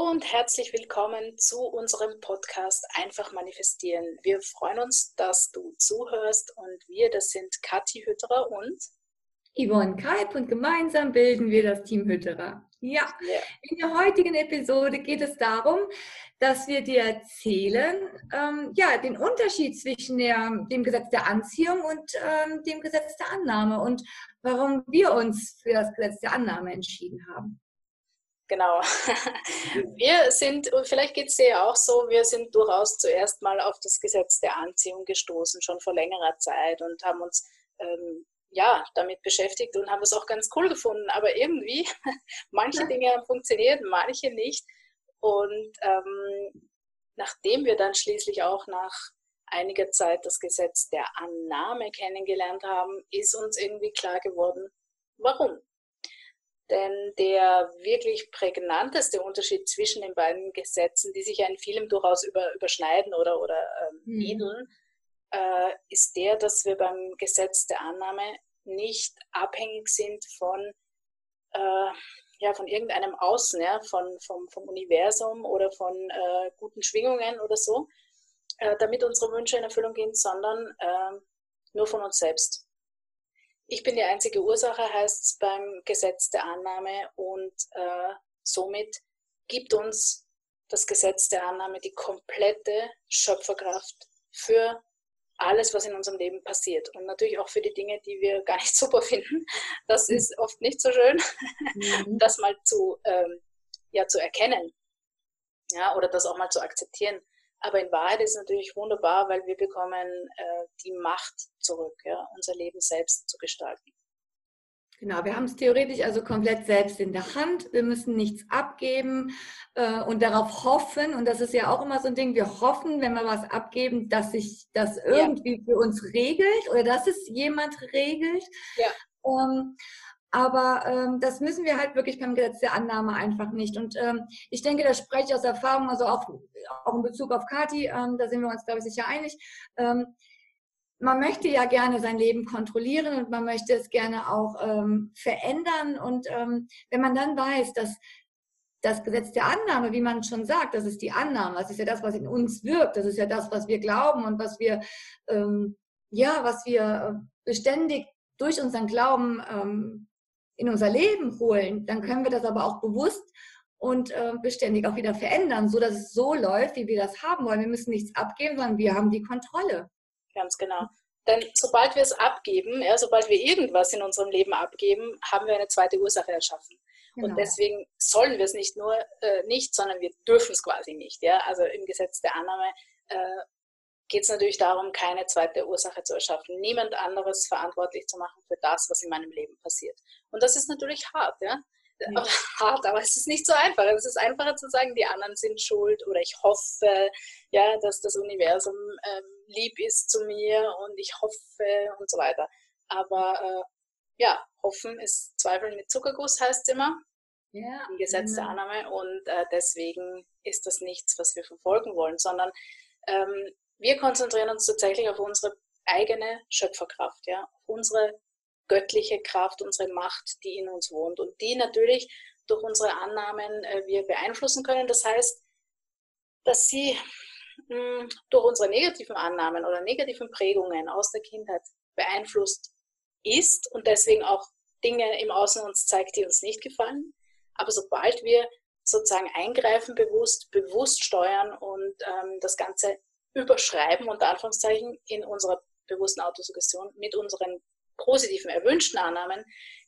Hallo und herzlich willkommen zu unserem Podcast Einfach manifestieren. Wir freuen uns, dass du zuhörst und wir, das sind Kathi Hütterer und Yvonne Kalb und gemeinsam bilden wir das Team Hütterer. Ja. ja. in der heutigen Episode geht es darum, dass wir dir erzählen, ähm, ja, den Unterschied zwischen der, dem Gesetz der Anziehung und ähm, dem Gesetz der Annahme und warum wir uns für das Gesetz der Annahme entschieden haben. Genau. Wir sind, und vielleicht geht es dir ja auch so, wir sind durchaus zuerst mal auf das Gesetz der Anziehung gestoßen, schon vor längerer Zeit und haben uns ähm, ja, damit beschäftigt und haben es auch ganz cool gefunden. Aber irgendwie, manche Dinge haben funktioniert, manche nicht. Und ähm, nachdem wir dann schließlich auch nach einiger Zeit das Gesetz der Annahme kennengelernt haben, ist uns irgendwie klar geworden, warum. Denn der wirklich prägnanteste Unterschied zwischen den beiden Gesetzen, die sich ja in vielem durchaus über, überschneiden oder, oder ähm, mhm. ähneln, äh, ist der, dass wir beim Gesetz der Annahme nicht abhängig sind von, äh, ja, von irgendeinem Außen, ja, von, vom, vom Universum oder von äh, guten Schwingungen oder so, äh, damit unsere Wünsche in Erfüllung gehen, sondern ähm, nur von uns selbst. Ich bin die einzige Ursache, heißt es beim Gesetz der Annahme und äh, somit gibt uns das Gesetz der Annahme die komplette Schöpferkraft für alles, was in unserem Leben passiert. Und natürlich auch für die Dinge, die wir gar nicht super finden. Das mhm. ist oft nicht so schön, mhm. das mal zu, ähm, ja, zu erkennen. Ja, oder das auch mal zu akzeptieren. Aber in Wahrheit ist es natürlich wunderbar, weil wir bekommen äh, die Macht zurück, ja, unser Leben selbst zu gestalten. Genau, wir haben es theoretisch also komplett selbst in der Hand. Wir müssen nichts abgeben äh, und darauf hoffen. Und das ist ja auch immer so ein Ding. Wir hoffen, wenn wir was abgeben, dass sich das irgendwie ja. für uns regelt oder dass es jemand regelt. Ja. Ähm, aber ähm, das müssen wir halt wirklich beim Gesetz der Annahme einfach nicht. Und ähm, ich denke, da spreche ich aus Erfahrung, also auch, auch in Bezug auf Kati, ähm, da sind wir uns, glaube ich, sicher einig. Ähm, man möchte ja gerne sein Leben kontrollieren und man möchte es gerne auch ähm, verändern. Und ähm, wenn man dann weiß, dass das Gesetz der Annahme, wie man schon sagt, das ist die Annahme, das ist ja das, was in uns wirkt, das ist ja das, was wir glauben und was wir, ähm, ja, was wir äh, beständig durch unseren Glauben ähm, in unser Leben holen, dann können wir das aber auch bewusst und äh, beständig auch wieder verändern, so dass es so läuft, wie wir das haben wollen. Wir müssen nichts abgeben, sondern wir haben die Kontrolle. Ganz genau. Denn sobald wir es abgeben, ja, sobald wir irgendwas in unserem Leben abgeben, haben wir eine zweite Ursache erschaffen. Genau. Und deswegen sollen wir es nicht nur äh, nicht, sondern wir dürfen es quasi nicht. Ja? Also im Gesetz der Annahme äh, geht es natürlich darum, keine zweite Ursache zu erschaffen, niemand anderes verantwortlich zu machen für das, was in meinem Leben passiert. Und das ist natürlich hart, ja. ja. hart, aber es ist nicht so einfach. Es ist einfacher zu sagen, die anderen sind schuld oder ich hoffe, ja, dass das Universum ähm, lieb ist zu mir und ich hoffe und so weiter. Aber äh, ja, hoffen ist Zweifeln mit Zuckerguss, heißt es immer. Ja, Im Gesetz der Annahme. Und äh, deswegen ist das nichts, was wir verfolgen wollen, sondern ähm, wir konzentrieren uns tatsächlich auf unsere eigene Schöpferkraft, ja, auf unsere göttliche Kraft, unsere Macht, die in uns wohnt und die natürlich durch unsere Annahmen äh, wir beeinflussen können. Das heißt, dass sie mh, hm, durch unsere negativen Annahmen oder negativen Prägungen aus der Kindheit beeinflusst ist und deswegen auch Dinge im Außen uns zeigt, die uns nicht gefallen. Aber sobald wir sozusagen eingreifen, bewusst, bewusst steuern und ähm, das Ganze überschreiben, unter Anführungszeichen, in unserer bewussten Autosuggestion mit unseren positiven, erwünschten Annahmen,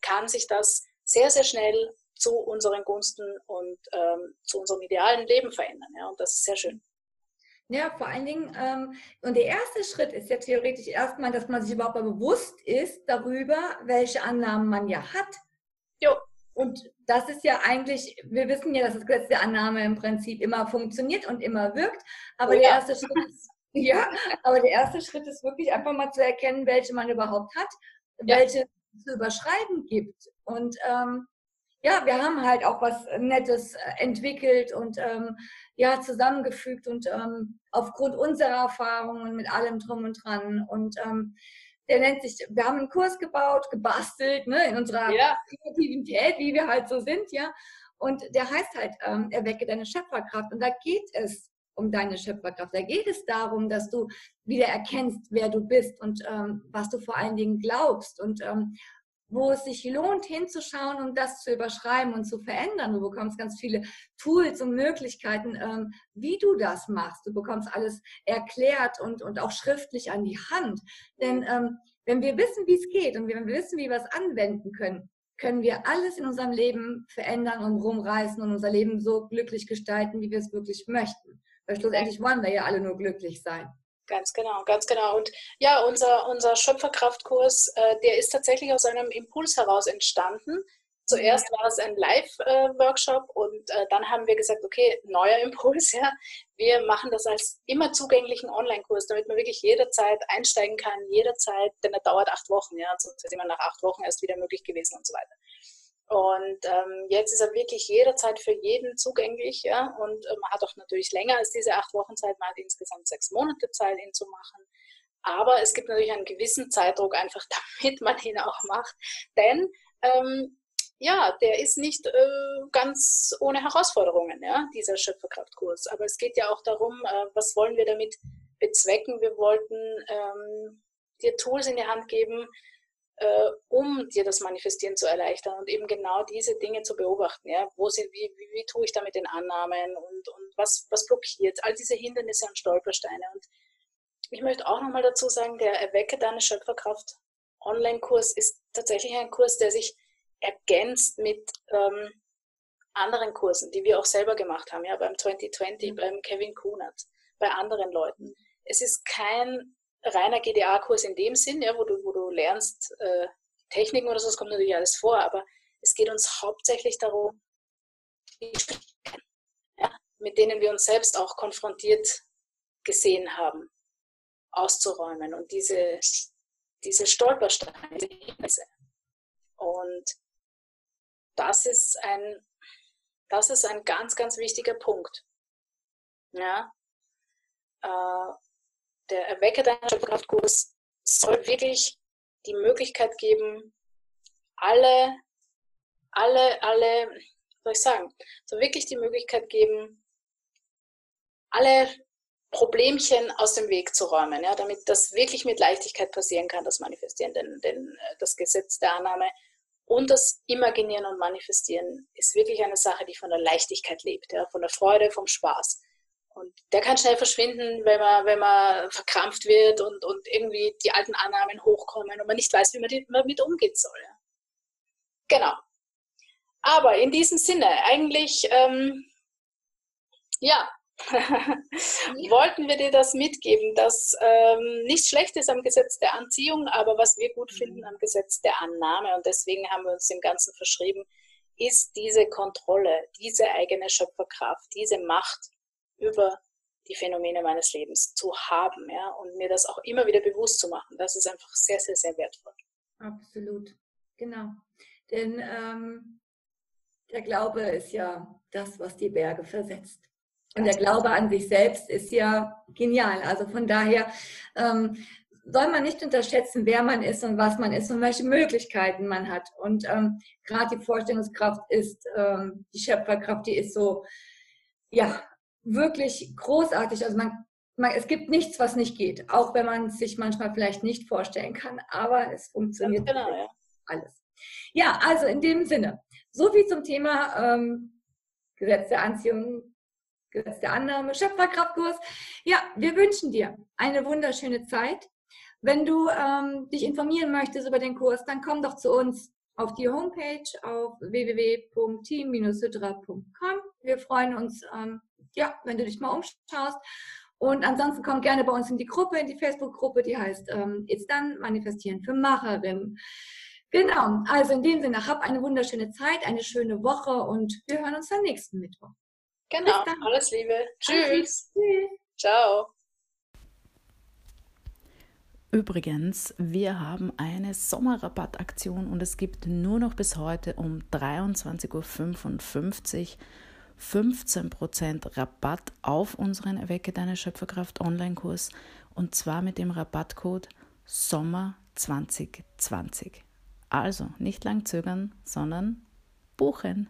kann sich das sehr, sehr schnell zu unseren Gunsten und ähm, zu unserem idealen Leben verändern. Ja? Und das ist sehr schön. Ja, vor allen Dingen, ähm, und der erste Schritt ist ja theoretisch erstmal, dass man sich überhaupt mal bewusst ist darüber, welche Annahmen man ja hat. Jo. Und das ist ja eigentlich, wir wissen ja, dass das Gesetz der Annahme im Prinzip immer funktioniert und immer wirkt. Aber oh, der erste Schritt ist, ja, aber der erste Schritt ist wirklich einfach mal zu erkennen, welche man überhaupt hat, ja. welche es zu überschreiben gibt. Und ähm, ja, wir haben halt auch was Nettes äh, entwickelt und ähm, ja, zusammengefügt und ähm, aufgrund unserer Erfahrungen mit allem drum und dran. Und ähm, der nennt sich, wir haben einen Kurs gebaut, gebastelt, ne, in unserer ja. Kreativität, wie wir halt so sind, ja. Und der heißt halt, ähm, erwecke deine Schöpferkraft. Und da geht es um deine Schöpferkraft. Da geht es darum, dass du wieder erkennst, wer du bist und ähm, was du vor allen Dingen glaubst und ähm, wo es sich lohnt, hinzuschauen und das zu überschreiben und zu verändern. Du bekommst ganz viele Tools und Möglichkeiten, ähm, wie du das machst. Du bekommst alles erklärt und, und auch schriftlich an die Hand. Denn ähm, wenn wir wissen, wie es geht und wenn wir wissen, wie wir es anwenden können, können wir alles in unserem Leben verändern und rumreißen und unser Leben so glücklich gestalten, wie wir es wirklich möchten. Weil schlussendlich wollen wir ja alle nur glücklich sein. Ganz genau, ganz genau. Und ja, unser, unser Schöpferkraftkurs, äh, der ist tatsächlich aus einem Impuls heraus entstanden. Zuerst war es ein Live-Workshop und äh, dann haben wir gesagt, okay, neuer Impuls, ja. Wir machen das als immer zugänglichen Online-Kurs, damit man wirklich jederzeit einsteigen kann, jederzeit, denn er dauert acht Wochen, ja. Sonst ist immer nach acht Wochen erst wieder möglich gewesen und so weiter. Und ähm, jetzt ist er wirklich jederzeit für jeden zugänglich. Ja? Und äh, man hat auch natürlich länger als diese acht Wochen Zeit, man hat insgesamt sechs Monate Zeit, ihn zu machen. Aber es gibt natürlich einen gewissen Zeitdruck einfach, damit man ihn auch macht. Denn ähm, ja, der ist nicht äh, ganz ohne Herausforderungen, ja, dieser Schöpferkraftkurs. Aber es geht ja auch darum, äh, was wollen wir damit bezwecken? Wir wollten ähm, dir Tools in die Hand geben, äh, um dir das Manifestieren zu erleichtern und eben genau diese Dinge zu beobachten. Ja? Wo sind, wie, wie, wie tue ich da mit den Annahmen und, und was, was blockiert? All diese Hindernisse und Stolpersteine. Und ich möchte auch nochmal dazu sagen, der Erwecke deine Schöpferkraft Online-Kurs ist tatsächlich ein Kurs, der sich ergänzt mit ähm, anderen Kursen, die wir auch selber gemacht haben, ja, beim 2020, mhm. beim Kevin Kunert, bei anderen Leuten. Es ist kein reiner GDA-Kurs in dem Sinn, ja, wo, du, wo du lernst äh, Techniken oder so, das kommt natürlich alles vor, aber es geht uns hauptsächlich darum, ja, mit denen wir uns selbst auch konfrontiert gesehen haben, auszuräumen und diese, diese Stolpersteine. Und das ist ein, das ist ein ganz, ganz wichtiger Punkt. Ja, äh, der Erwecke deiner Schöpferkraftkurs soll wirklich die Möglichkeit geben, alle, alle, alle, soll ich sagen, soll wirklich die Möglichkeit geben, alle Problemchen aus dem Weg zu räumen, ja, damit das wirklich mit Leichtigkeit passieren kann, das Manifestieren, denn, denn äh, das Gesetz der Annahme und das Imaginieren und Manifestieren ist wirklich eine Sache, die von der Leichtigkeit lebt, ja, von der Freude, vom Spaß. Und der kann schnell verschwinden, wenn man, wenn man verkrampft wird und, und irgendwie die alten Annahmen hochkommen und man nicht weiß, wie man damit umgehen soll. Genau. Aber in diesem Sinne, eigentlich, ähm, ja, wollten wir dir das mitgeben, dass ähm, nichts schlecht ist am Gesetz der Anziehung, aber was wir gut finden mhm. am Gesetz der Annahme und deswegen haben wir uns dem Ganzen verschrieben, ist diese Kontrolle, diese eigene Schöpferkraft, diese Macht, über die Phänomene meines Lebens zu haben ja, und mir das auch immer wieder bewusst zu machen. Das ist einfach sehr, sehr, sehr wertvoll. Absolut, genau. Denn ähm, der Glaube ist ja das, was die Berge versetzt. Und der Glaube an sich selbst ist ja genial. Also von daher ähm, soll man nicht unterschätzen, wer man ist und was man ist und welche Möglichkeiten man hat. Und ähm, gerade die Vorstellungskraft ist, ähm, die Schöpferkraft, die ist so, ja, wirklich großartig. Also man, man, es gibt nichts, was nicht geht, auch wenn man es sich manchmal vielleicht nicht vorstellen kann, aber es funktioniert genau, ja. alles. Ja, also in dem Sinne, so viel zum Thema ähm, Gesetz der Anziehung, Gesetz der Annahme, Schöpferkraftkurs. Ja, wir wünschen dir eine wunderschöne Zeit. Wenn du ähm, dich informieren möchtest über den Kurs, dann komm doch zu uns auf die Homepage auf www.team-hydra.com. Wir freuen uns ähm, ja, wenn du dich mal umschaust. Und ansonsten komm gerne bei uns in die Gruppe, in die Facebook-Gruppe, die heißt ähm, It's Done, Manifestieren für Macherinnen. Genau, also in dem Sinne, hab eine wunderschöne Zeit, eine schöne Woche und wir hören uns am nächsten Mittwoch. Genau, alles Liebe. Tschüss. Tschüss. Ciao. Übrigens, wir haben eine Sommerrabattaktion und es gibt nur noch bis heute um 23.55 Uhr 15% Rabatt auf unseren Erwecke deine Schöpferkraft Online-Kurs und zwar mit dem Rabattcode Sommer 2020. Also nicht lang zögern, sondern buchen.